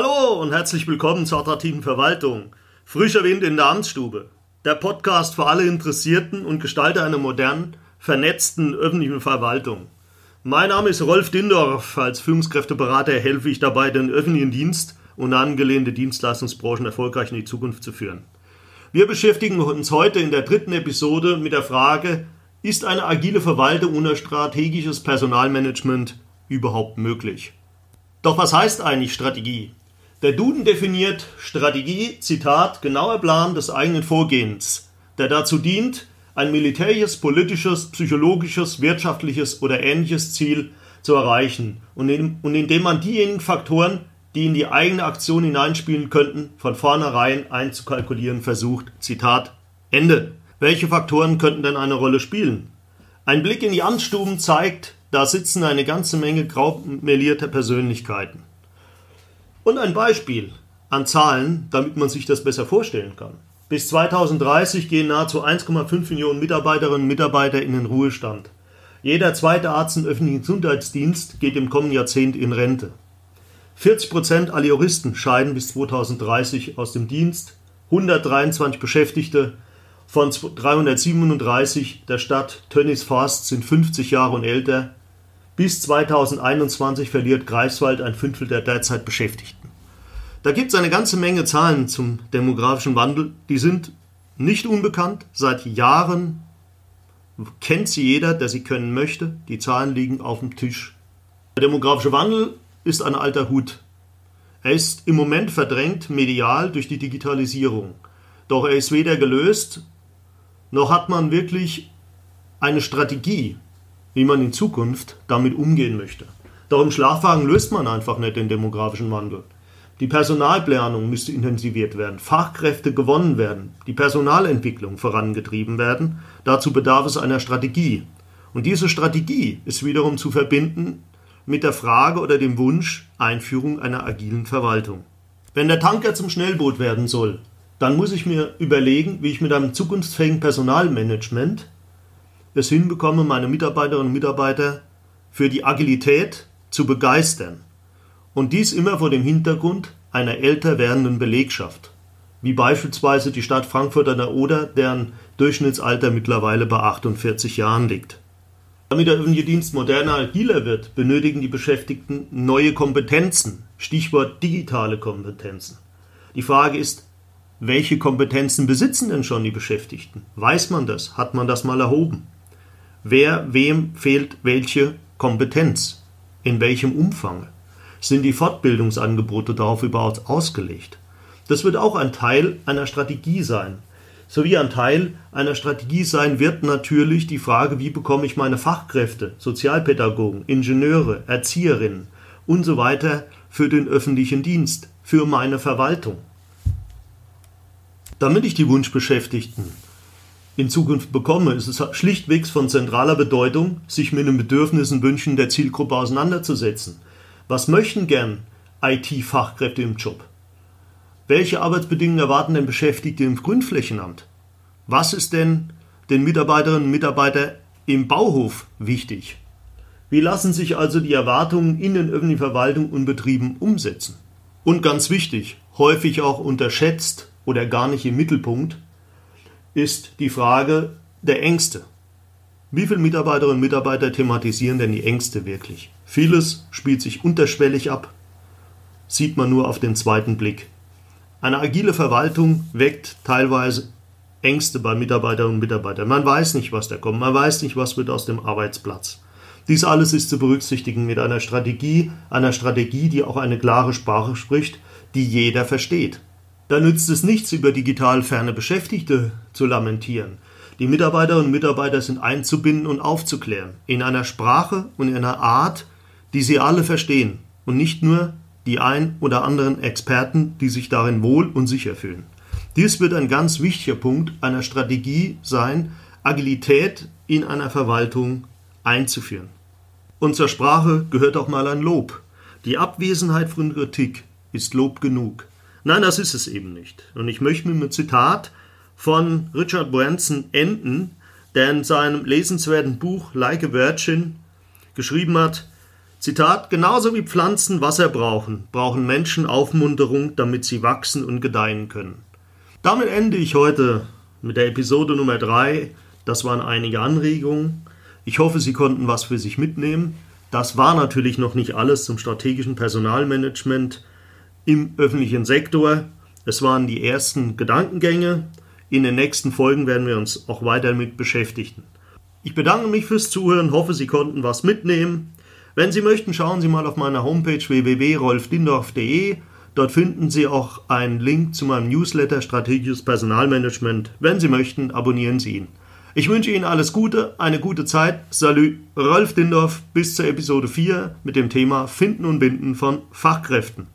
Hallo und herzlich willkommen zur attraktiven Verwaltung. Frischer Wind in der Amtsstube. Der Podcast für alle Interessierten und Gestalter einer modernen, vernetzten öffentlichen Verwaltung. Mein Name ist Rolf Dindorf. Als Führungskräfteberater helfe ich dabei, den öffentlichen Dienst und angelehnte Dienstleistungsbranchen erfolgreich in die Zukunft zu führen. Wir beschäftigen uns heute in der dritten Episode mit der Frage, ist eine agile Verwaltung ohne strategisches Personalmanagement überhaupt möglich? Doch was heißt eigentlich Strategie? Der Duden definiert Strategie, Zitat, genauer Plan des eigenen Vorgehens, der dazu dient, ein militärisches, politisches, psychologisches, wirtschaftliches oder ähnliches Ziel zu erreichen und, in, und indem man diejenigen Faktoren, die in die eigene Aktion hineinspielen könnten, von vornherein einzukalkulieren versucht. Zitat Ende. Welche Faktoren könnten denn eine Rolle spielen? Ein Blick in die Amtsstuben zeigt, da sitzen eine ganze Menge graumelierter Persönlichkeiten. Und ein Beispiel an Zahlen, damit man sich das besser vorstellen kann. Bis 2030 gehen nahezu 1,5 Millionen Mitarbeiterinnen und Mitarbeiter in den Ruhestand. Jeder zweite Arzt im öffentlichen Gesundheitsdienst geht im kommenden Jahrzehnt in Rente. 40 Prozent aller Juristen scheiden bis 2030 aus dem Dienst. 123 Beschäftigte von 337 der Stadt Tönnies Forst sind 50 Jahre und älter. Bis 2021 verliert Greifswald ein Fünftel der derzeit Beschäftigten. Da gibt es eine ganze Menge Zahlen zum demografischen Wandel, die sind nicht unbekannt. Seit Jahren kennt sie jeder, der sie können möchte. Die Zahlen liegen auf dem Tisch. Der demografische Wandel ist ein alter Hut. Er ist im Moment verdrängt medial durch die Digitalisierung. Doch er ist weder gelöst, noch hat man wirklich eine Strategie, wie man in Zukunft damit umgehen möchte. Doch im Schlafwagen löst man einfach nicht den demografischen Wandel. Die Personalplanung müsste intensiviert werden, Fachkräfte gewonnen werden, die Personalentwicklung vorangetrieben werden. Dazu bedarf es einer Strategie. Und diese Strategie ist wiederum zu verbinden mit der Frage oder dem Wunsch Einführung einer agilen Verwaltung. Wenn der Tanker zum Schnellboot werden soll, dann muss ich mir überlegen, wie ich mit einem zukunftsfähigen Personalmanagement es hinbekomme, meine Mitarbeiterinnen und Mitarbeiter für die Agilität zu begeistern. Und dies immer vor dem Hintergrund einer älter werdenden Belegschaft, wie beispielsweise die Stadt Frankfurt an der Oder, deren Durchschnittsalter mittlerweile bei 48 Jahren liegt. Damit der öffentliche Dienst moderner, agiler wird, benötigen die Beschäftigten neue Kompetenzen, Stichwort digitale Kompetenzen. Die Frage ist, welche Kompetenzen besitzen denn schon die Beschäftigten? Weiß man das? Hat man das mal erhoben? Wer, wem fehlt welche Kompetenz? In welchem Umfang? Sind die Fortbildungsangebote darauf überhaupt ausgelegt? Das wird auch ein Teil einer Strategie sein. Sowie ein Teil einer Strategie sein wird natürlich die Frage, wie bekomme ich meine Fachkräfte, Sozialpädagogen, Ingenieure, Erzieherinnen und so weiter für den öffentlichen Dienst, für meine Verwaltung. Damit ich die Wunschbeschäftigten in Zukunft bekomme, ist es schlichtweg von zentraler Bedeutung, sich mit den Bedürfnissen und Wünschen der Zielgruppe auseinanderzusetzen. Was möchten gern IT-Fachkräfte im Job? Welche Arbeitsbedingungen erwarten denn Beschäftigte im Grünflächenamt? Was ist denn den Mitarbeiterinnen und Mitarbeitern im Bauhof wichtig? Wie lassen sich also die Erwartungen in den öffentlichen Verwaltungen und Betrieben umsetzen? Und ganz wichtig, häufig auch unterschätzt oder gar nicht im Mittelpunkt, ist die Frage der Ängste. Wie viele Mitarbeiterinnen und Mitarbeiter thematisieren denn die Ängste wirklich? Vieles spielt sich unterschwellig ab, sieht man nur auf den zweiten Blick. Eine agile Verwaltung weckt teilweise Ängste bei Mitarbeiterinnen und Mitarbeitern. Man weiß nicht, was da kommt, man weiß nicht, was wird aus dem Arbeitsplatz. Dies alles ist zu berücksichtigen mit einer Strategie, einer Strategie, die auch eine klare Sprache spricht, die jeder versteht. Da nützt es nichts, über digital ferne Beschäftigte zu lamentieren. Die Mitarbeiterinnen und Mitarbeiter sind einzubinden und aufzuklären, in einer Sprache und in einer Art, die sie alle verstehen und nicht nur die ein oder anderen Experten, die sich darin wohl und sicher fühlen. Dies wird ein ganz wichtiger Punkt einer Strategie sein, Agilität in einer Verwaltung einzuführen. Und zur Sprache gehört auch mal ein Lob. Die Abwesenheit von Kritik ist Lob genug. Nein, das ist es eben nicht. Und ich möchte mit einem Zitat von Richard Branson enden, der in seinem lesenswerten Buch Like a Virgin geschrieben hat, Zitat, genauso wie Pflanzen Wasser brauchen, brauchen Menschen Aufmunterung, damit sie wachsen und gedeihen können. Damit ende ich heute mit der Episode Nummer 3. Das waren einige Anregungen. Ich hoffe, Sie konnten was für sich mitnehmen. Das war natürlich noch nicht alles zum strategischen Personalmanagement im öffentlichen Sektor. Es waren die ersten Gedankengänge. In den nächsten Folgen werden wir uns auch weiter damit beschäftigen. Ich bedanke mich fürs Zuhören, hoffe, Sie konnten was mitnehmen. Wenn Sie möchten, schauen Sie mal auf meiner Homepage www.rolfdindorf.de. Dort finden Sie auch einen Link zu meinem Newsletter Strategisches Personalmanagement. Wenn Sie möchten, abonnieren Sie ihn. Ich wünsche Ihnen alles Gute, eine gute Zeit. Salü, Rolf Dindorf, bis zur Episode 4 mit dem Thema Finden und Binden von Fachkräften.